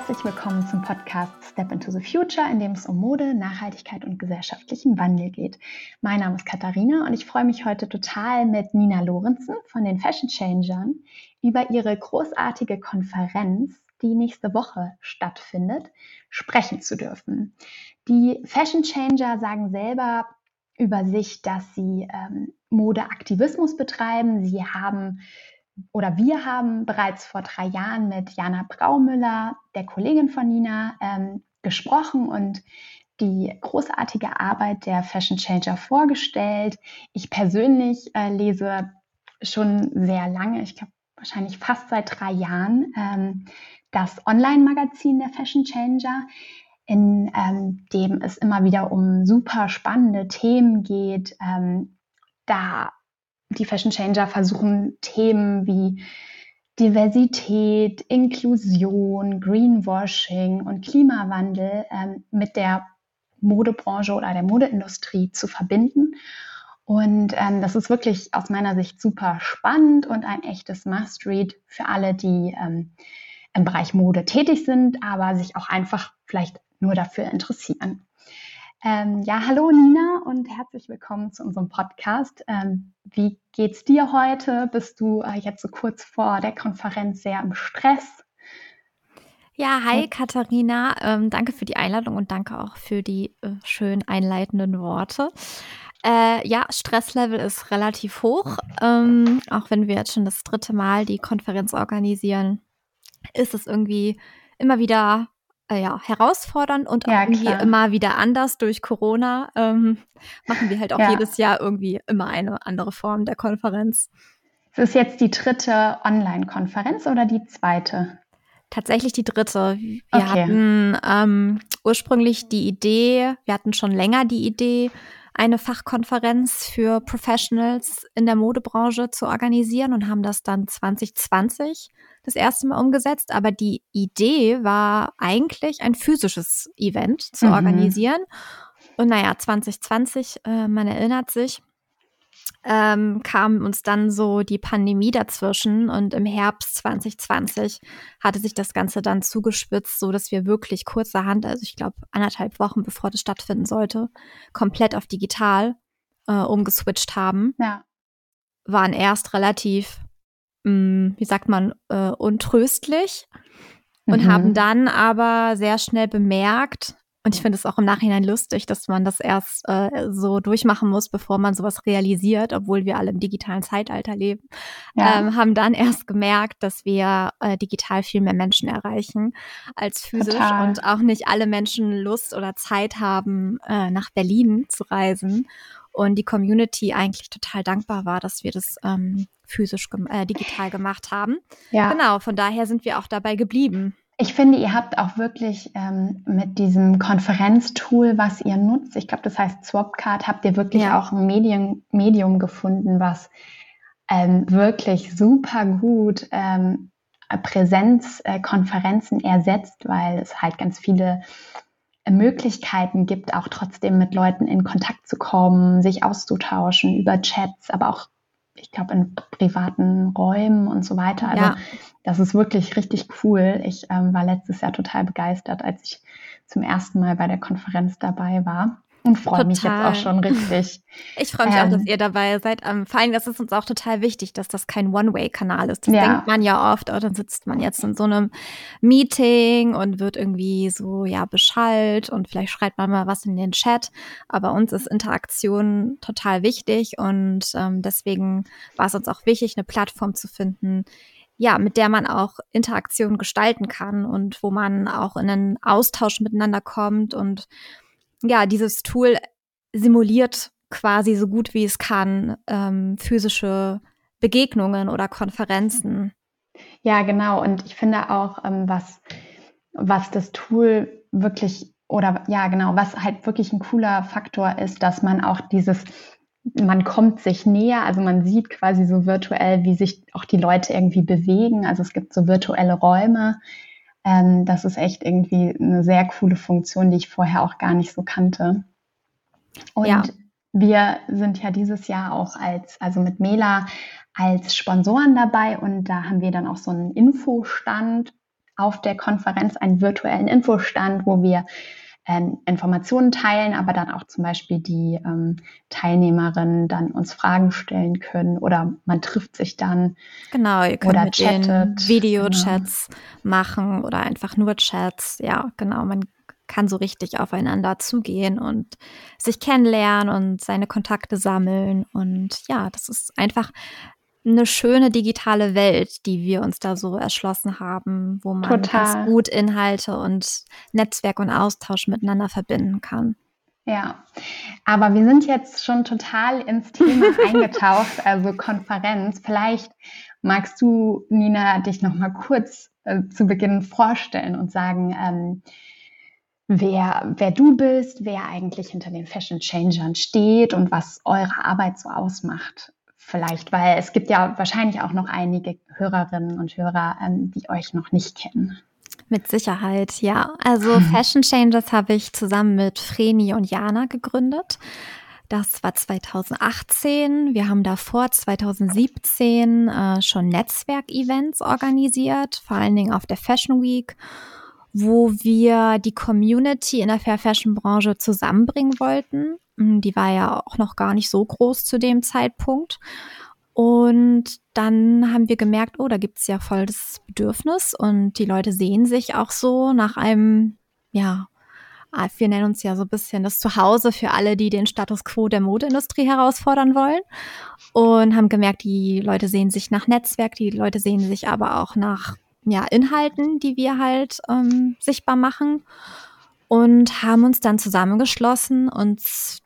Herzlich willkommen zum Podcast Step into the Future, in dem es um Mode, Nachhaltigkeit und gesellschaftlichen Wandel geht. Mein Name ist Katharina und ich freue mich heute total mit Nina Lorenzen von den Fashion Changern über ihre großartige Konferenz, die nächste Woche stattfindet, sprechen zu dürfen. Die Fashion Changer sagen selber über sich, dass sie ähm, Modeaktivismus betreiben. Sie haben oder wir haben bereits vor drei Jahren mit Jana Braumüller, der Kollegin von Nina, ähm, gesprochen und die großartige Arbeit der Fashion Changer vorgestellt. Ich persönlich äh, lese schon sehr lange, ich glaube wahrscheinlich fast seit drei Jahren, ähm, das Online-Magazin der Fashion Changer, in ähm, dem es immer wieder um super spannende Themen geht. Ähm, da die Fashion Changer versuchen Themen wie Diversität, Inklusion, Greenwashing und Klimawandel ähm, mit der Modebranche oder der Modeindustrie zu verbinden. Und ähm, das ist wirklich aus meiner Sicht super spannend und ein echtes Must-Read für alle, die ähm, im Bereich Mode tätig sind, aber sich auch einfach vielleicht nur dafür interessieren. Ähm, ja, hallo Nina und herzlich willkommen zu unserem Podcast. Ähm, wie geht's dir heute? Bist du äh, jetzt so kurz vor der Konferenz sehr im Stress? Ja, hi Katharina. Ähm, danke für die Einladung und danke auch für die äh, schön einleitenden Worte. Äh, ja, Stresslevel ist relativ hoch. Ähm, auch wenn wir jetzt schon das dritte Mal die Konferenz organisieren, ist es irgendwie immer wieder äh, ja, herausfordernd und ja, irgendwie klar. immer wieder anders durch Corona. Ähm, machen wir halt auch ja. jedes Jahr irgendwie immer eine andere Form der Konferenz. Es ist jetzt die dritte Online-Konferenz oder die zweite? Tatsächlich die dritte. Wir okay. hatten ähm, ursprünglich die Idee, wir hatten schon länger die Idee, eine Fachkonferenz für Professionals in der Modebranche zu organisieren und haben das dann 2020 das erste Mal umgesetzt. Aber die Idee war eigentlich ein physisches Event zu mhm. organisieren. Und naja, 2020, äh, man erinnert sich, ähm, kam uns dann so die Pandemie dazwischen und im Herbst 2020 hatte sich das Ganze dann zugespitzt, so dass wir wirklich kurzerhand, also ich glaube anderthalb Wochen bevor das stattfinden sollte, komplett auf digital äh, umgeswitcht haben. Ja. Waren erst relativ, mh, mm, wie sagt man, äh, untröstlich und mhm. haben dann aber sehr schnell bemerkt, und ich finde es auch im Nachhinein lustig, dass man das erst äh, so durchmachen muss, bevor man sowas realisiert, obwohl wir alle im digitalen Zeitalter leben. Ja. Ähm, haben dann erst gemerkt, dass wir äh, digital viel mehr Menschen erreichen als physisch Total. und auch nicht alle Menschen Lust oder Zeit haben, äh, nach Berlin zu reisen. Und die Community eigentlich total dankbar war, dass wir das ähm, physisch, äh, digital gemacht haben. Ja. Genau, von daher sind wir auch dabei geblieben. Ich finde, ihr habt auch wirklich ähm, mit diesem Konferenztool, was ihr nutzt, ich glaube, das heißt Swapcard, habt ihr wirklich ja. auch ein Medium, Medium gefunden, was ähm, wirklich super gut ähm, Präsenzkonferenzen äh, ersetzt, weil es halt ganz viele äh, Möglichkeiten gibt, auch trotzdem mit Leuten in Kontakt zu kommen, sich auszutauschen über Chats, aber auch ich glaube, in privaten Räumen und so weiter. Also ja. das ist wirklich richtig cool. Ich ähm, war letztes Jahr total begeistert, als ich zum ersten Mal bei der Konferenz dabei war und freue mich jetzt auch schon richtig. Ich freue mich ähm, auch, dass ähm, ihr dabei seid. Ähm, vor allem, das ist uns auch total wichtig, dass das kein One-Way-Kanal ist. Das ja. denkt man ja oft, oh, dann sitzt man jetzt in so einem Meeting und wird irgendwie so, ja, beschallt und vielleicht schreibt man mal was in den Chat. Aber uns ist Interaktion total wichtig und ähm, deswegen war es uns auch wichtig, eine Plattform zu finden, ja, mit der man auch Interaktion gestalten kann und wo man auch in einen Austausch miteinander kommt und ja, dieses Tool simuliert quasi so gut wie es kann ähm, physische Begegnungen oder Konferenzen. Ja, genau. Und ich finde auch, ähm, was, was das Tool wirklich oder ja, genau, was halt wirklich ein cooler Faktor ist, dass man auch dieses, man kommt sich näher, also man sieht quasi so virtuell, wie sich auch die Leute irgendwie bewegen. Also es gibt so virtuelle Räume, ähm, das ist echt irgendwie eine sehr coole Funktion, die ich vorher auch gar nicht so kannte. Und ja. wir sind ja dieses Jahr auch als, also mit Mela als Sponsoren dabei und da haben wir dann auch so einen Infostand auf der Konferenz einen virtuellen Infostand, wo wir Informationen teilen, aber dann auch zum Beispiel die ähm, Teilnehmerinnen dann uns Fragen stellen können oder man trifft sich dann. Genau, ihr könnt oder mit chattet. Videochats genau. machen oder einfach nur Chats. Ja, genau, man kann so richtig aufeinander zugehen und sich kennenlernen und seine Kontakte sammeln. Und ja, das ist einfach eine schöne digitale Welt, die wir uns da so erschlossen haben, wo man ganz gut Inhalte und Netzwerk und Austausch miteinander verbinden kann. Ja, aber wir sind jetzt schon total ins Thema eingetaucht, also Konferenz. Vielleicht magst du, Nina, dich noch mal kurz äh, zu Beginn vorstellen und sagen, ähm, wer, wer du bist, wer eigentlich hinter den Fashion Changern steht und was eure Arbeit so ausmacht vielleicht, weil es gibt ja wahrscheinlich auch noch einige Hörerinnen und Hörer, ähm, die euch noch nicht kennen. Mit Sicherheit, ja. Also Fashion Changers habe ich zusammen mit Vreni und Jana gegründet. Das war 2018. Wir haben davor 2017 äh, schon Netzwerkevents organisiert, vor allen Dingen auf der Fashion Week, wo wir die Community in der Fair Fashion Branche zusammenbringen wollten. Hm, die war ja auch noch gar nicht so groß zu dem Zeitpunkt. Und dann haben wir gemerkt, oh, da gibt es ja voll das Bedürfnis und die Leute sehen sich auch so nach einem, ja, ah, wir nennen uns ja so ein bisschen das Zuhause für alle, die den Status quo der Modeindustrie herausfordern wollen. Und haben gemerkt, die Leute sehen sich nach Netzwerk, die Leute sehen sich aber auch nach ja, Inhalten, die wir halt ähm, sichtbar machen und haben uns dann zusammengeschlossen und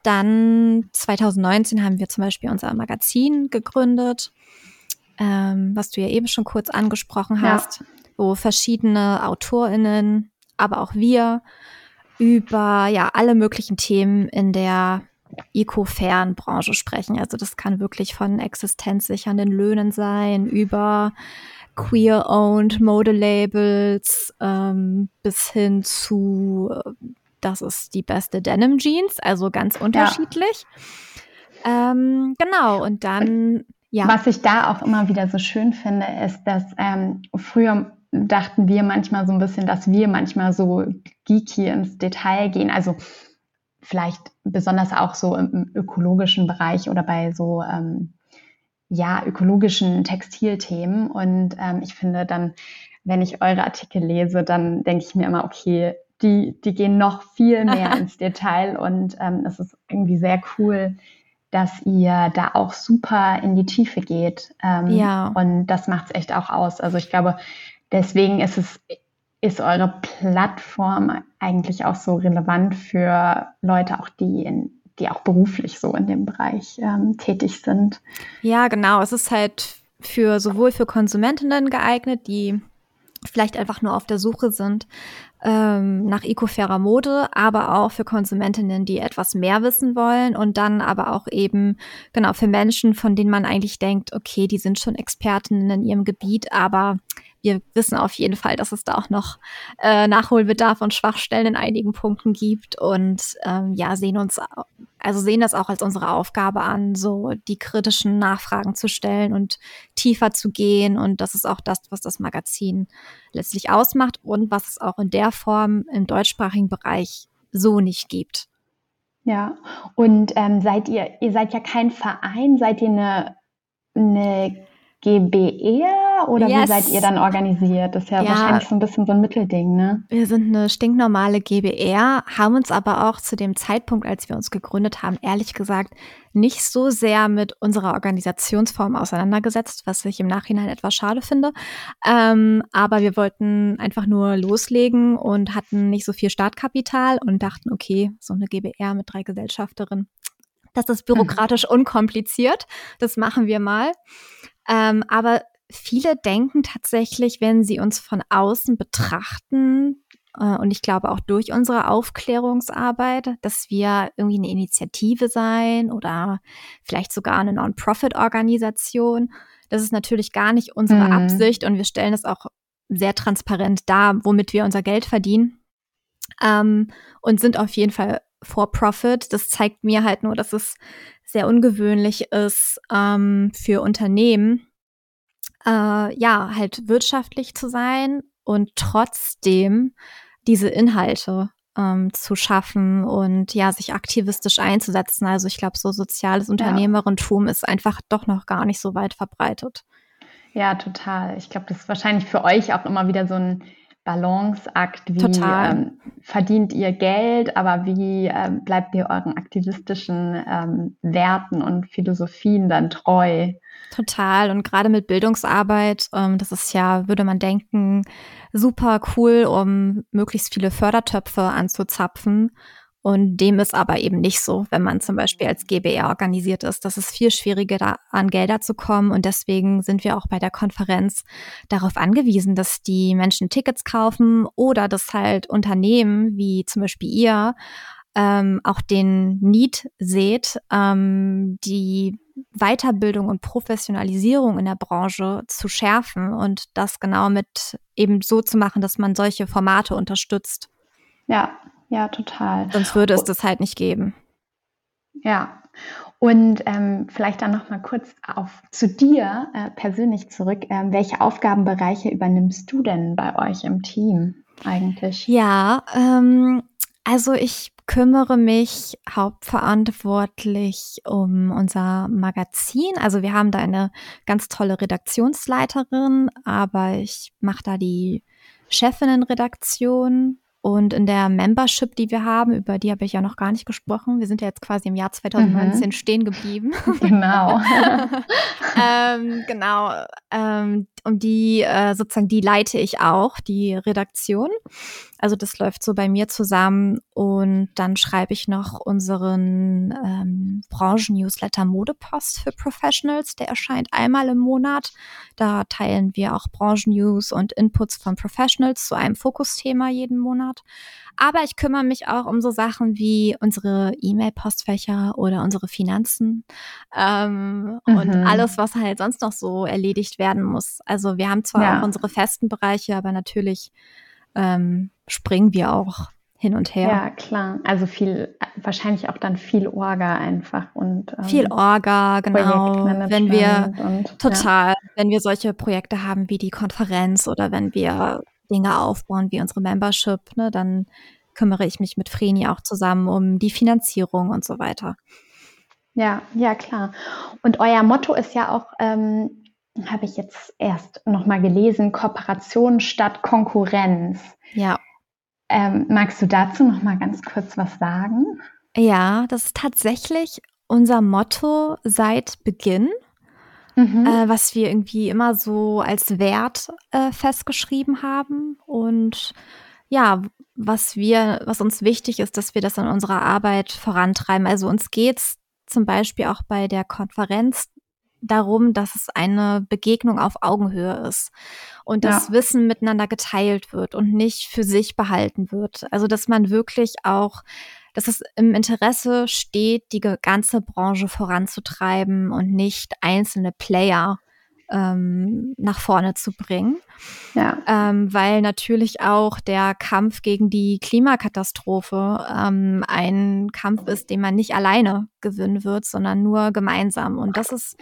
dann 2019 haben wir zum Beispiel unser Magazin gegründet, ähm, was du ja eben schon kurz angesprochen hast, ja. wo verschiedene AutorInnen, aber auch wir über ja alle möglichen Themen in der eco-fairen Branche sprechen. Also das kann wirklich von existenzsichernden Löhnen sein, über queer-owned Modelabels ähm, bis hin zu, das ist die beste Denim Jeans, also ganz unterschiedlich. Ja. Ähm, genau, und dann, ja. Was ich da auch immer wieder so schön finde, ist, dass ähm, früher dachten wir manchmal so ein bisschen, dass wir manchmal so geeky ins Detail gehen. Also vielleicht besonders auch so im ökologischen Bereich oder bei so ähm, ja, ökologischen Textilthemen. Und ähm, ich finde dann, wenn ich eure Artikel lese, dann denke ich mir immer, okay, die, die gehen noch viel mehr ins Detail und ähm, es ist irgendwie sehr cool, dass ihr da auch super in die Tiefe geht. Ähm, ja. Und das macht es echt auch aus. Also ich glaube, deswegen ist es, ist eure Plattform eigentlich auch so relevant für Leute, auch die in die auch beruflich so in dem Bereich ähm, tätig sind. Ja, genau. Es ist halt für sowohl für Konsumentinnen geeignet, die vielleicht einfach nur auf der Suche sind ähm, nach ecofairer Mode, aber auch für Konsumentinnen, die etwas mehr wissen wollen und dann aber auch eben genau für Menschen, von denen man eigentlich denkt, okay, die sind schon Expertinnen in ihrem Gebiet, aber wir wissen auf jeden Fall, dass es da auch noch äh, Nachholbedarf und Schwachstellen in einigen Punkten gibt und ähm, ja, sehen uns, also sehen das auch als unsere Aufgabe an, so die kritischen Nachfragen zu stellen und tiefer zu gehen. Und das ist auch das, was das Magazin letztlich ausmacht und was es auch in der Form im deutschsprachigen Bereich so nicht gibt. Ja, und ähm, seid ihr, ihr seid ja kein Verein, seid ihr eine, eine GBR oder yes. wie seid ihr dann organisiert? Das ist ja, ja, wahrscheinlich so ein bisschen so ein Mittelding, ne? Wir sind eine stinknormale GBR, haben uns aber auch zu dem Zeitpunkt, als wir uns gegründet haben, ehrlich gesagt nicht so sehr mit unserer Organisationsform auseinandergesetzt, was ich im Nachhinein etwas schade finde. Ähm, aber wir wollten einfach nur loslegen und hatten nicht so viel Startkapital und dachten, okay, so eine GBR mit drei Gesellschafterinnen, das ist mhm. bürokratisch unkompliziert. Das machen wir mal. Ähm, aber viele denken tatsächlich, wenn sie uns von außen betrachten, äh, und ich glaube auch durch unsere Aufklärungsarbeit, dass wir irgendwie eine Initiative sein oder vielleicht sogar eine Non-Profit-Organisation. Das ist natürlich gar nicht unsere mhm. Absicht und wir stellen es auch sehr transparent dar, womit wir unser Geld verdienen. Ähm, und sind auf jeden Fall for profit. Das zeigt mir halt nur, dass es sehr ungewöhnlich ist ähm, für Unternehmen, äh, ja, halt wirtschaftlich zu sein und trotzdem diese Inhalte ähm, zu schaffen und ja, sich aktivistisch einzusetzen. Also ich glaube, so soziales Unternehmerentum ja. ist einfach doch noch gar nicht so weit verbreitet. Ja, total. Ich glaube, das ist wahrscheinlich für euch auch immer wieder so ein Balanceakt. Wie ähm, verdient ihr Geld, aber wie ähm, bleibt ihr euren aktivistischen ähm, Werten und Philosophien dann treu? Total. Und gerade mit Bildungsarbeit, ähm, das ist ja, würde man denken, super cool, um möglichst viele Fördertöpfe anzuzapfen. Und dem ist aber eben nicht so, wenn man zum Beispiel als GBR organisiert ist. Das ist viel schwieriger, da an Gelder zu kommen. Und deswegen sind wir auch bei der Konferenz darauf angewiesen, dass die Menschen Tickets kaufen oder dass halt Unternehmen wie zum Beispiel ihr ähm, auch den Need seht, ähm, die Weiterbildung und Professionalisierung in der Branche zu schärfen und das genau mit eben so zu machen, dass man solche Formate unterstützt. Ja, ja, total. Sonst würde es das halt nicht geben. Ja. Und ähm, vielleicht dann noch mal kurz auf zu dir äh, persönlich zurück. Ähm, welche Aufgabenbereiche übernimmst du denn bei euch im Team eigentlich? Ja, ähm, also ich kümmere mich hauptverantwortlich um unser Magazin. Also wir haben da eine ganz tolle Redaktionsleiterin, aber ich mache da die Chefinnenredaktion und in der Membership, die wir haben, über die habe ich ja noch gar nicht gesprochen. Wir sind ja jetzt quasi im Jahr 2019 mhm. stehen geblieben. Genau. ähm, genau. Ähm, um die äh, sozusagen die leite ich auch, die Redaktion. Also das läuft so bei mir zusammen und dann schreibe ich noch unseren ähm, Branchen-Newsletter Modepost für Professionals. Der erscheint einmal im Monat. Da teilen wir auch Branchen-News und Inputs von Professionals zu einem Fokusthema jeden Monat. Aber ich kümmere mich auch um so Sachen wie unsere E-Mail-Postfächer oder unsere Finanzen ähm, mhm. und alles, was halt sonst noch so erledigt werden muss. Also wir haben zwar ja. auch unsere festen Bereiche, aber natürlich ähm, springen wir auch hin und her. Ja, klar. Also viel, wahrscheinlich auch dann viel Orga einfach und ähm, viel Orga, genau. Wenn wir und, total, ja. wenn wir solche Projekte haben wie die Konferenz oder wenn wir Dinge aufbauen wie unsere Membership, ne, dann kümmere ich mich mit Vreni auch zusammen um die Finanzierung und so weiter. Ja, ja, klar. Und euer Motto ist ja auch, ähm, habe ich jetzt erst nochmal gelesen, Kooperation statt Konkurrenz. Ja. Ähm, magst du dazu nochmal ganz kurz was sagen? Ja, das ist tatsächlich unser Motto seit Beginn mhm. äh, was wir irgendwie immer so als Wert äh, festgeschrieben haben. Und ja, was wir, was uns wichtig ist, dass wir das in unserer Arbeit vorantreiben. Also uns geht's zum Beispiel auch bei der Konferenz darum, dass es eine Begegnung auf Augenhöhe ist und das ja. Wissen miteinander geteilt wird und nicht für sich behalten wird. Also dass man wirklich auch dass es im Interesse steht, die ganze Branche voranzutreiben und nicht einzelne Player ähm, nach vorne zu bringen. Ja. Ähm, weil natürlich auch der Kampf gegen die Klimakatastrophe ähm, ein Kampf ist, den man nicht alleine gewinnen wird, sondern nur gemeinsam. Und das ist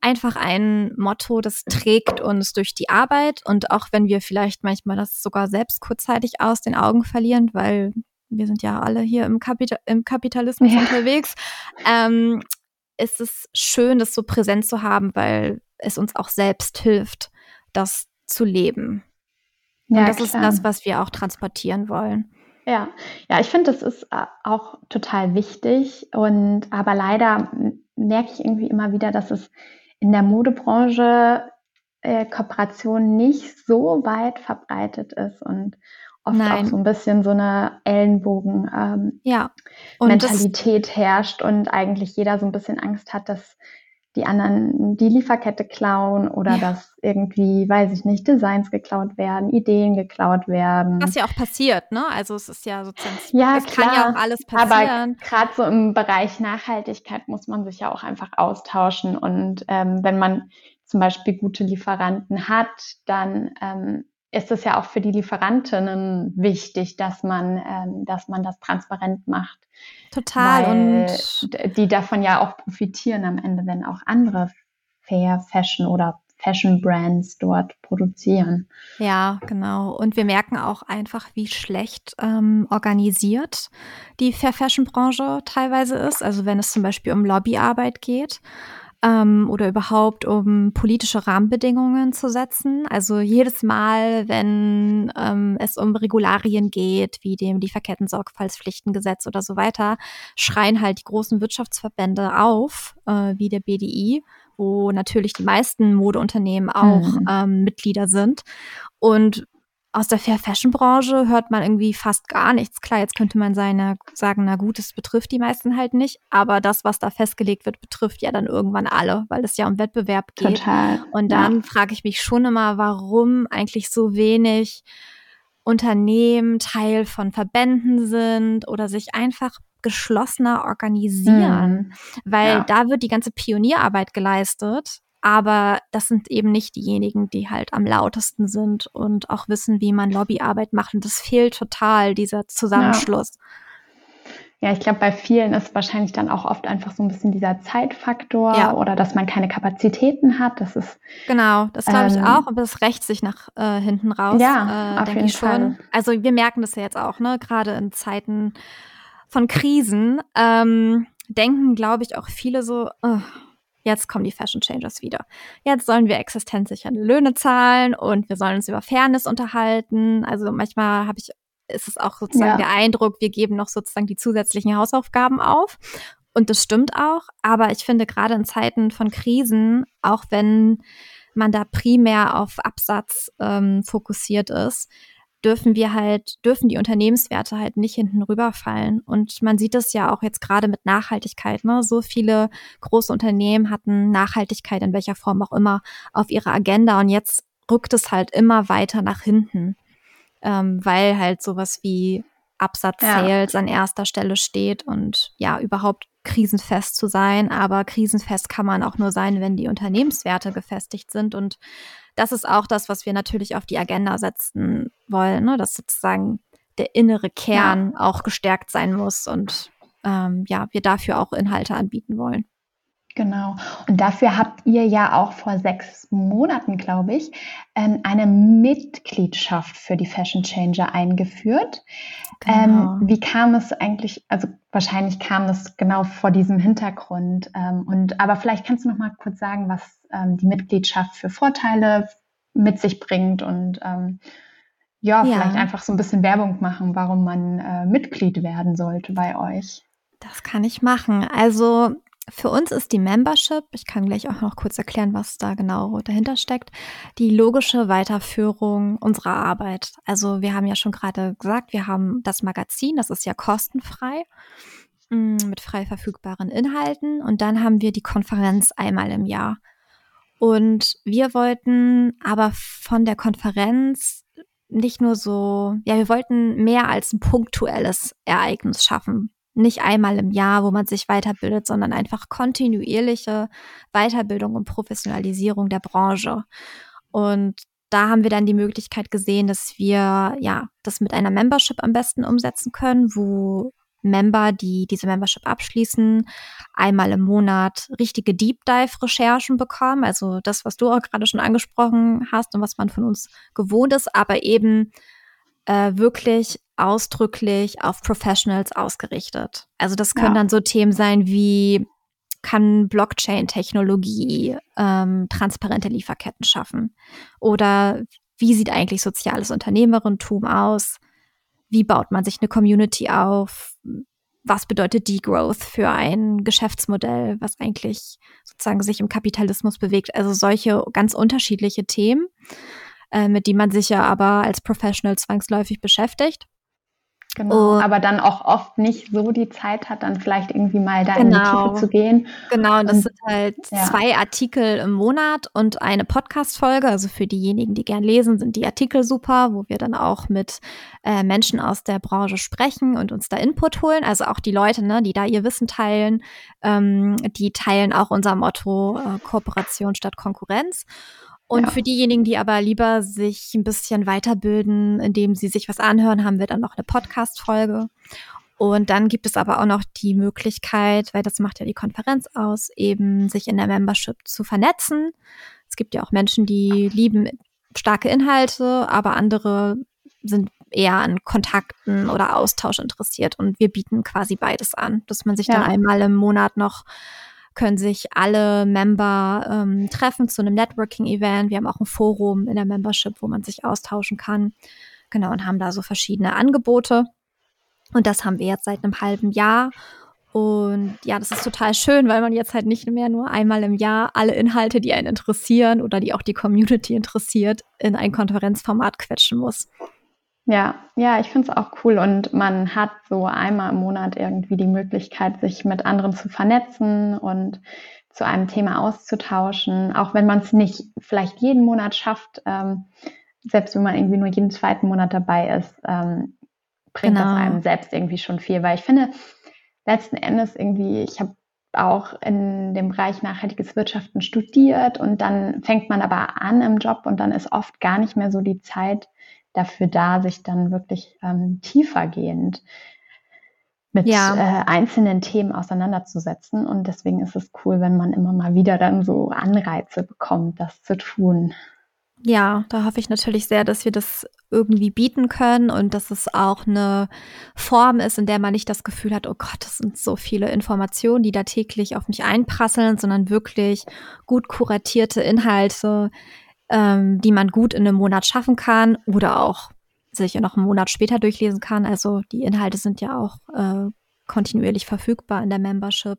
einfach ein Motto, das trägt uns durch die Arbeit. Und auch wenn wir vielleicht manchmal das sogar selbst kurzzeitig aus den Augen verlieren, weil wir sind ja alle hier im, Kapita im Kapitalismus ja. unterwegs, ähm, ist es schön, das so präsent zu haben, weil es uns auch selbst hilft, das zu leben. Ja, Und das klar. ist das, was wir auch transportieren wollen. Ja, ja, ich finde, das ist äh, auch total wichtig. Und aber leider merke ich irgendwie immer wieder, dass es in der Modebranche äh, Kooperation nicht so weit verbreitet ist und oft Nein. auch so ein bisschen so eine Ellenbogen ähm, ja. Mentalität herrscht und eigentlich jeder so ein bisschen Angst hat, dass die anderen die Lieferkette klauen oder ja. dass irgendwie, weiß ich nicht, Designs geklaut werden, Ideen geklaut werden. Was ja auch passiert, ne? Also es ist ja sozusagen, ja, es klar, kann ja auch alles passieren. Aber gerade so im Bereich Nachhaltigkeit muss man sich ja auch einfach austauschen und ähm, wenn man zum Beispiel gute Lieferanten hat, dann ähm, ist es ja auch für die Lieferantinnen wichtig, dass man, ähm, dass man das transparent macht. Total. und die davon ja auch profitieren am Ende, wenn auch andere Fair Fashion oder Fashion-Brands dort produzieren. Ja, genau. Und wir merken auch einfach, wie schlecht ähm, organisiert die Fair Fashion-Branche teilweise ist. Also wenn es zum Beispiel um Lobbyarbeit geht ähm, oder überhaupt um politische Rahmenbedingungen zu setzen. Also jedes Mal, wenn ähm, es um Regularien geht, wie dem Lieferketten-Sorgfaltspflichtengesetz oder so weiter, schreien halt die großen Wirtschaftsverbände auf, äh, wie der BDI, wo natürlich die meisten Modeunternehmen auch mhm. ähm, Mitglieder sind. Und aus der Fair Fashion Branche hört man irgendwie fast gar nichts. Klar, jetzt könnte man seine, sagen, na gut, es betrifft die meisten halt nicht, aber das, was da festgelegt wird, betrifft ja dann irgendwann alle, weil es ja um Wettbewerb geht. Total. Und dann ja. frage ich mich schon immer, warum eigentlich so wenig Unternehmen Teil von Verbänden sind oder sich einfach geschlossener organisieren, mhm. weil ja. da wird die ganze Pionierarbeit geleistet aber das sind eben nicht diejenigen, die halt am lautesten sind und auch wissen, wie man Lobbyarbeit macht. Und das fehlt total, dieser Zusammenschluss. Ja. ja ich glaube, bei vielen ist wahrscheinlich dann auch oft einfach so ein bisschen dieser Zeitfaktor ja. oder dass man keine Kapazitäten hat. Das ist genau, das glaube ich ähm, auch, aber das rächt sich nach äh, hinten raus. Ja, äh, auf jeden. Fall. Also wir merken das ja jetzt auch, ne, gerade in Zeiten von Krisen ähm, denken, glaube ich, auch viele so. Oh, Jetzt kommen die Fashion Changers wieder. Jetzt sollen wir existenzsichernde Löhne zahlen und wir sollen uns über Fairness unterhalten. Also manchmal habe ich, ist es auch sozusagen ja. der Eindruck, wir geben noch sozusagen die zusätzlichen Hausaufgaben auf. Und das stimmt auch. Aber ich finde gerade in Zeiten von Krisen, auch wenn man da primär auf Absatz ähm, fokussiert ist, dürfen wir halt, dürfen die Unternehmenswerte halt nicht hinten rüberfallen. Und man sieht es ja auch jetzt gerade mit Nachhaltigkeit. Ne? So viele große Unternehmen hatten Nachhaltigkeit in welcher Form auch immer auf ihrer Agenda und jetzt rückt es halt immer weiter nach hinten, ähm, weil halt sowas wie Absatz-Sales ja. an erster Stelle steht und ja, überhaupt krisenfest zu sein. Aber krisenfest kann man auch nur sein, wenn die Unternehmenswerte gefestigt sind und das ist auch das, was wir natürlich auf die Agenda setzen wollen, ne? dass sozusagen der innere Kern ja. auch gestärkt sein muss und ähm, ja, wir dafür auch Inhalte anbieten wollen. Genau. Und dafür habt ihr ja auch vor sechs Monaten, glaube ich, ähm, eine Mitgliedschaft für die Fashion Changer eingeführt. Ähm, genau. Wie kam es eigentlich, also wahrscheinlich kam es genau vor diesem Hintergrund. Ähm, und aber vielleicht kannst du noch mal kurz sagen, was die Mitgliedschaft für Vorteile mit sich bringt und ja, ja, vielleicht einfach so ein bisschen Werbung machen, warum man äh, Mitglied werden sollte bei euch. Das kann ich machen. Also für uns ist die Membership, ich kann gleich auch noch kurz erklären, was da genau dahinter steckt, die logische Weiterführung unserer Arbeit. Also wir haben ja schon gerade gesagt, wir haben das Magazin, das ist ja kostenfrei mm, mit frei verfügbaren Inhalten und dann haben wir die Konferenz einmal im Jahr. Und wir wollten aber von der Konferenz nicht nur so, ja, wir wollten mehr als ein punktuelles Ereignis schaffen, nicht einmal im Jahr, wo man sich weiterbildet, sondern einfach kontinuierliche Weiterbildung und Professionalisierung der Branche. Und da haben wir dann die Möglichkeit gesehen, dass wir ja das mit einer Membership am besten umsetzen können, wo Member, die diese Membership abschließen, einmal im Monat richtige Deep Dive Recherchen bekommen. Also das, was du auch gerade schon angesprochen hast und was man von uns gewohnt ist, aber eben äh, wirklich ausdrücklich auf Professionals ausgerichtet. Also das können ja. dann so Themen sein wie kann Blockchain-Technologie ähm, transparente Lieferketten schaffen? Oder wie sieht eigentlich soziales Unternehmerentum aus? Wie baut man sich eine Community auf? Was bedeutet Degrowth für ein Geschäftsmodell, was eigentlich sozusagen sich im Kapitalismus bewegt? Also solche ganz unterschiedliche Themen, äh, mit denen man sich ja aber als Professional zwangsläufig beschäftigt. Genau, oh. aber dann auch oft nicht so die Zeit hat, dann vielleicht irgendwie mal da genau. in die Tiefe genau. zu gehen. Genau, und das und, sind halt ja. zwei Artikel im Monat und eine Podcast-Folge. Also für diejenigen, die gern lesen, sind die Artikel super, wo wir dann auch mit äh, Menschen aus der Branche sprechen und uns da Input holen. Also auch die Leute, ne, die da ihr Wissen teilen, ähm, die teilen auch unser Motto äh, Kooperation statt Konkurrenz. Und ja. für diejenigen, die aber lieber sich ein bisschen weiterbilden, indem sie sich was anhören, haben wir dann noch eine Podcast-Folge. Und dann gibt es aber auch noch die Möglichkeit, weil das macht ja die Konferenz aus, eben sich in der Membership zu vernetzen. Es gibt ja auch Menschen, die lieben starke Inhalte, aber andere sind eher an Kontakten oder Austausch interessiert. Und wir bieten quasi beides an, dass man sich ja. dann einmal im Monat noch können sich alle Member ähm, treffen zu einem Networking-Event. Wir haben auch ein Forum in der Membership, wo man sich austauschen kann. Genau, und haben da so verschiedene Angebote. Und das haben wir jetzt seit einem halben Jahr. Und ja, das ist total schön, weil man jetzt halt nicht mehr nur einmal im Jahr alle Inhalte, die einen interessieren oder die auch die Community interessiert, in ein Konferenzformat quetschen muss. Ja, ja, ich finde es auch cool und man hat so einmal im Monat irgendwie die Möglichkeit, sich mit anderen zu vernetzen und zu einem Thema auszutauschen, auch wenn man es nicht vielleicht jeden Monat schafft, ähm, selbst wenn man irgendwie nur jeden zweiten Monat dabei ist, ähm, bringt genau. das einem selbst irgendwie schon viel, weil ich finde, letzten Endes irgendwie, ich habe auch in dem Bereich nachhaltiges Wirtschaften studiert und dann fängt man aber an im Job und dann ist oft gar nicht mehr so die Zeit, dafür da, sich dann wirklich ähm, tiefergehend mit ja. äh, einzelnen Themen auseinanderzusetzen. Und deswegen ist es cool, wenn man immer mal wieder dann so Anreize bekommt, das zu tun. Ja, da hoffe ich natürlich sehr, dass wir das irgendwie bieten können und dass es auch eine Form ist, in der man nicht das Gefühl hat, oh Gott, das sind so viele Informationen, die da täglich auf mich einprasseln, sondern wirklich gut kuratierte Inhalte, ähm, die man gut in einem Monat schaffen kann oder auch sich noch einen Monat später durchlesen kann. Also die Inhalte sind ja auch äh, kontinuierlich verfügbar in der Membership.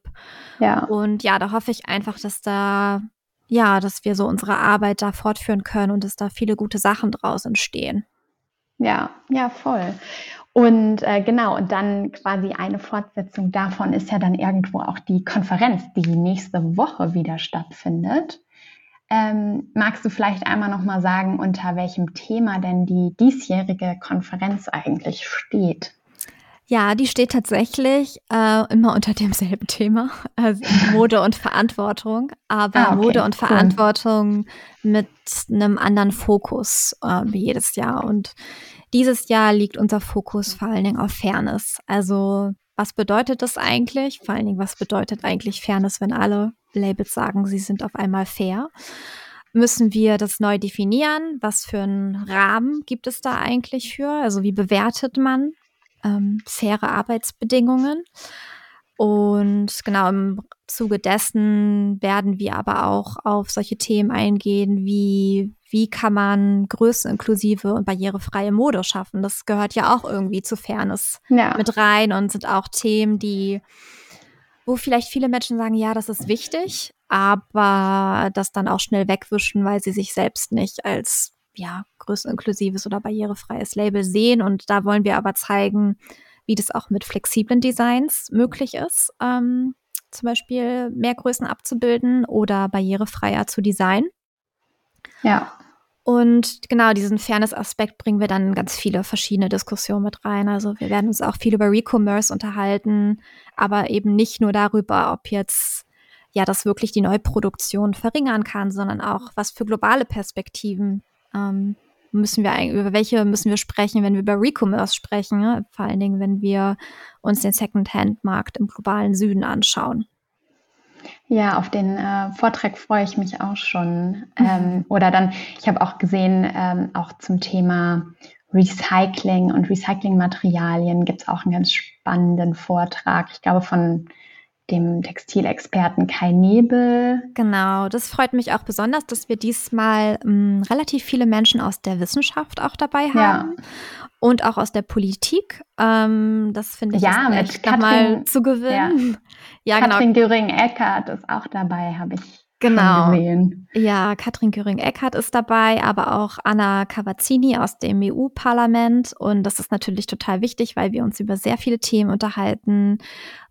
Ja. Und ja, da hoffe ich einfach, dass da, ja, dass wir so unsere Arbeit da fortführen können und dass da viele gute Sachen draus entstehen. Ja, ja, voll. Und äh, genau, und dann quasi eine Fortsetzung davon ist ja dann irgendwo auch die Konferenz, die nächste Woche wieder stattfindet. Ähm, magst du vielleicht einmal noch mal sagen, unter welchem Thema denn die diesjährige Konferenz eigentlich steht? Ja, die steht tatsächlich äh, immer unter demselben Thema, also Mode und Verantwortung, aber ah, okay, Mode und cool. Verantwortung mit einem anderen Fokus äh, wie jedes Jahr. Und dieses Jahr liegt unser Fokus vor allen Dingen auf Fairness. Also was bedeutet das eigentlich? Vor allen Dingen, was bedeutet eigentlich Fairness, wenn alle Labels sagen, sie sind auf einmal fair? Müssen wir das neu definieren? Was für einen Rahmen gibt es da eigentlich für? Also wie bewertet man ähm, faire Arbeitsbedingungen? Und genau im Zuge dessen werden wir aber auch auf solche Themen eingehen, wie wie kann man größeninklusive und barrierefreie Mode schaffen. Das gehört ja auch irgendwie zu Fairness ja. mit rein und sind auch Themen, die wo vielleicht viele Menschen sagen, ja, das ist wichtig, aber das dann auch schnell wegwischen, weil sie sich selbst nicht als ja, größeninklusives oder barrierefreies Label sehen. Und da wollen wir aber zeigen, wie das auch mit flexiblen Designs möglich ist, ähm, zum Beispiel mehr Größen abzubilden oder barrierefreier zu designen. Ja. Und genau diesen Fairness-Aspekt bringen wir dann in ganz viele verschiedene Diskussionen mit rein. Also wir werden uns auch viel über Recommerce unterhalten, aber eben nicht nur darüber, ob jetzt ja das wirklich die Neuproduktion verringern kann, sondern auch was für globale Perspektiven ähm, müssen wir über welche müssen wir sprechen, wenn wir über Recommerce sprechen, ne? vor allen Dingen, wenn wir uns den Second-Hand-Markt im globalen Süden anschauen. Ja, auf den äh, Vortrag freue ich mich auch schon. Mhm. Ähm, oder dann, ich habe auch gesehen, ähm, auch zum Thema Recycling und Recyclingmaterialien gibt es auch einen ganz spannenden Vortrag. Ich glaube von dem Textilexperten Kai Nebel. Genau, das freut mich auch besonders, dass wir diesmal ähm, relativ viele Menschen aus der Wissenschaft auch dabei haben ja. Und auch aus der Politik. Ähm, das finde ich ja, mit Katrin, zu gewinnen. Ja, ja Katrin genau. Göring-Eckert ist auch dabei, habe ich Genau. Ja, Katrin Göring-Eckardt ist dabei, aber auch Anna Cavazzini aus dem EU-Parlament. Und das ist natürlich total wichtig, weil wir uns über sehr viele Themen unterhalten,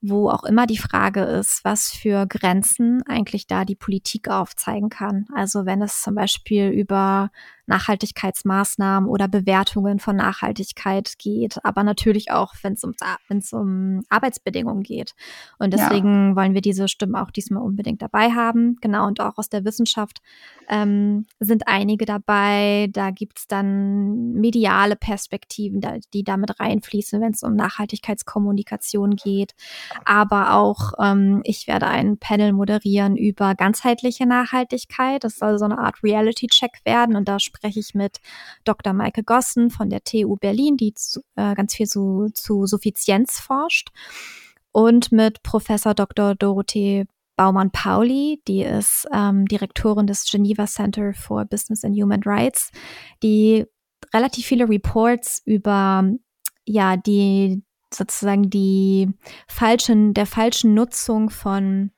wo auch immer die Frage ist, was für Grenzen eigentlich da die Politik aufzeigen kann. Also wenn es zum Beispiel über Nachhaltigkeitsmaßnahmen oder Bewertungen von Nachhaltigkeit geht, aber natürlich auch, wenn es um, wenn's um Arbeitsbedingungen geht. Und deswegen ja. wollen wir diese Stimmen auch diesmal unbedingt dabei haben. Genau, und auch aus der Wissenschaft ähm, sind einige dabei. Da gibt es dann mediale Perspektiven, die damit reinfließen, wenn es um Nachhaltigkeitskommunikation geht. Aber auch, ähm, ich werde ein Panel moderieren über ganzheitliche Nachhaltigkeit. Das soll so eine Art Reality-Check werden. Und da spreche ich mit Dr. Maike Gossen von der TU Berlin, die zu, äh, ganz viel zu, zu Suffizienz forscht. Und mit Professor Dr. Dorothee Baumann-Pauli, die ist ähm, Direktorin des Geneva Center for Business and Human Rights, die relativ viele Reports über ja die sozusagen die falschen der falschen Nutzung von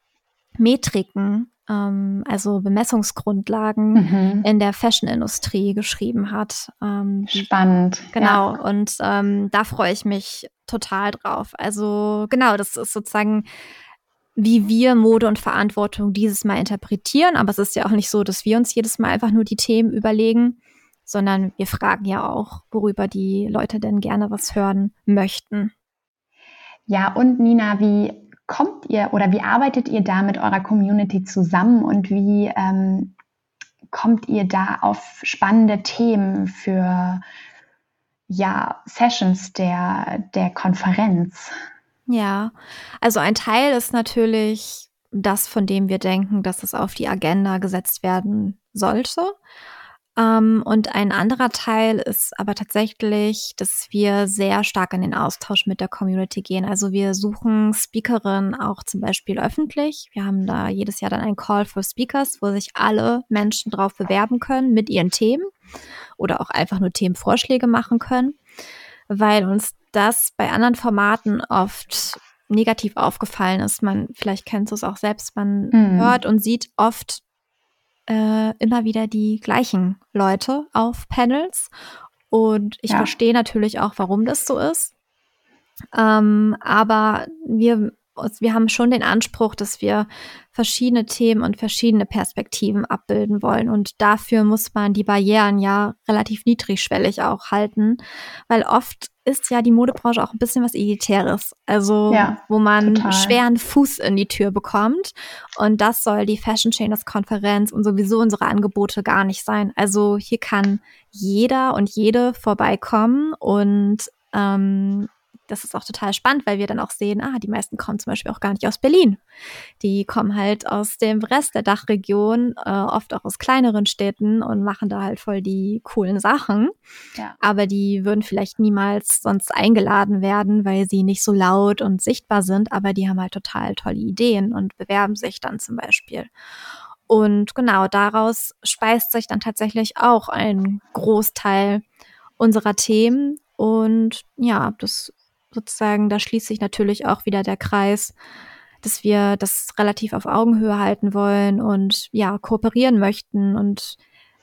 Metriken ähm, also Bemessungsgrundlagen mhm. in der Fashion-Industrie geschrieben hat. Ähm, Spannend. Genau, ja. und ähm, da freue ich mich total drauf. Also genau, das ist sozusagen wie wir Mode und Verantwortung dieses Mal interpretieren. Aber es ist ja auch nicht so, dass wir uns jedes Mal einfach nur die Themen überlegen, sondern wir fragen ja auch, worüber die Leute denn gerne was hören möchten. Ja, und Nina, wie kommt ihr oder wie arbeitet ihr da mit eurer Community zusammen und wie ähm, kommt ihr da auf spannende Themen für ja, Sessions der, der Konferenz? Ja, also ein Teil ist natürlich das, von dem wir denken, dass es auf die Agenda gesetzt werden sollte. Ähm, und ein anderer Teil ist aber tatsächlich, dass wir sehr stark in den Austausch mit der Community gehen. Also wir suchen Speakerinnen auch zum Beispiel öffentlich. Wir haben da jedes Jahr dann einen Call for Speakers, wo sich alle Menschen drauf bewerben können mit ihren Themen oder auch einfach nur Themenvorschläge machen können, weil uns das bei anderen Formaten oft negativ aufgefallen ist. Man, vielleicht kennst du es auch selbst, man mhm. hört und sieht oft äh, immer wieder die gleichen Leute auf Panels. Und ich ja. verstehe natürlich auch, warum das so ist. Ähm, aber wir, wir haben schon den Anspruch, dass wir verschiedene Themen und verschiedene Perspektiven abbilden wollen. Und dafür muss man die Barrieren ja relativ niedrigschwellig auch halten, weil oft ist ja die Modebranche auch ein bisschen was Elitäres. Also, ja, wo man total. schweren Fuß in die Tür bekommt. Und das soll die Fashion Chainers Konferenz und sowieso unsere Angebote gar nicht sein. Also, hier kann jeder und jede vorbeikommen und ähm, das ist auch total spannend, weil wir dann auch sehen, ah, die meisten kommen zum Beispiel auch gar nicht aus Berlin. Die kommen halt aus dem Rest der Dachregion, äh, oft auch aus kleineren Städten und machen da halt voll die coolen Sachen. Ja. Aber die würden vielleicht niemals sonst eingeladen werden, weil sie nicht so laut und sichtbar sind, aber die haben halt total tolle Ideen und bewerben sich dann zum Beispiel. Und genau daraus speist sich dann tatsächlich auch ein Großteil unserer Themen. Und ja, das sozusagen, da schließt sich natürlich auch wieder der Kreis, dass wir das relativ auf Augenhöhe halten wollen und ja, kooperieren möchten und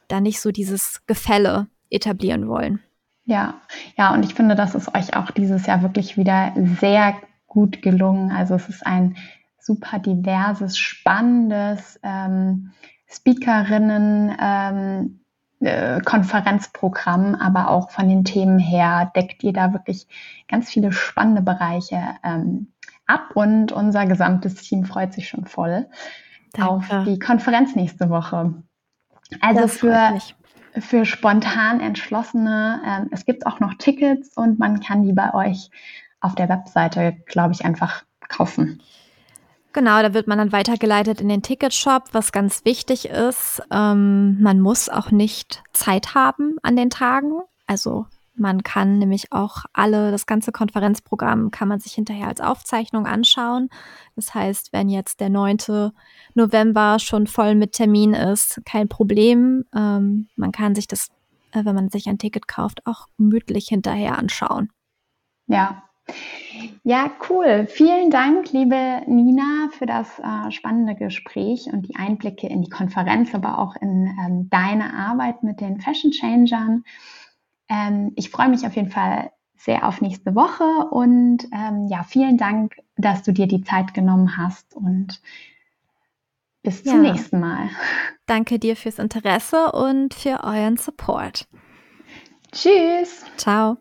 da nicht so dieses Gefälle etablieren wollen. Ja, ja, und ich finde, das ist euch auch dieses Jahr wirklich wieder sehr gut gelungen. Also es ist ein super diverses, spannendes ähm, Speakerinnen, ähm, äh, Konferenzprogramm, aber auch von den Themen her deckt ihr da wirklich ganz viele spannende Bereiche ähm, ab und unser gesamtes Team freut sich schon voll Danke. auf die Konferenz nächste Woche. Also für, für spontan Entschlossene, ähm, es gibt auch noch Tickets und man kann die bei euch auf der Webseite, glaube ich, einfach kaufen. Genau, da wird man dann weitergeleitet in den Ticketshop, was ganz wichtig ist. Ähm, man muss auch nicht Zeit haben an den Tagen. Also man kann nämlich auch alle, das ganze Konferenzprogramm kann man sich hinterher als Aufzeichnung anschauen. Das heißt, wenn jetzt der 9. November schon voll mit Termin ist, kein Problem. Ähm, man kann sich das, äh, wenn man sich ein Ticket kauft, auch gemütlich hinterher anschauen. Ja, ja, cool. Vielen Dank, liebe Nina, für das äh, spannende Gespräch und die Einblicke in die Konferenz, aber auch in ähm, deine Arbeit mit den Fashion Changern. Ähm, ich freue mich auf jeden Fall sehr auf nächste Woche und ähm, ja, vielen Dank, dass du dir die Zeit genommen hast und bis zum ja. nächsten Mal. Danke dir fürs Interesse und für euren Support. Tschüss. Ciao.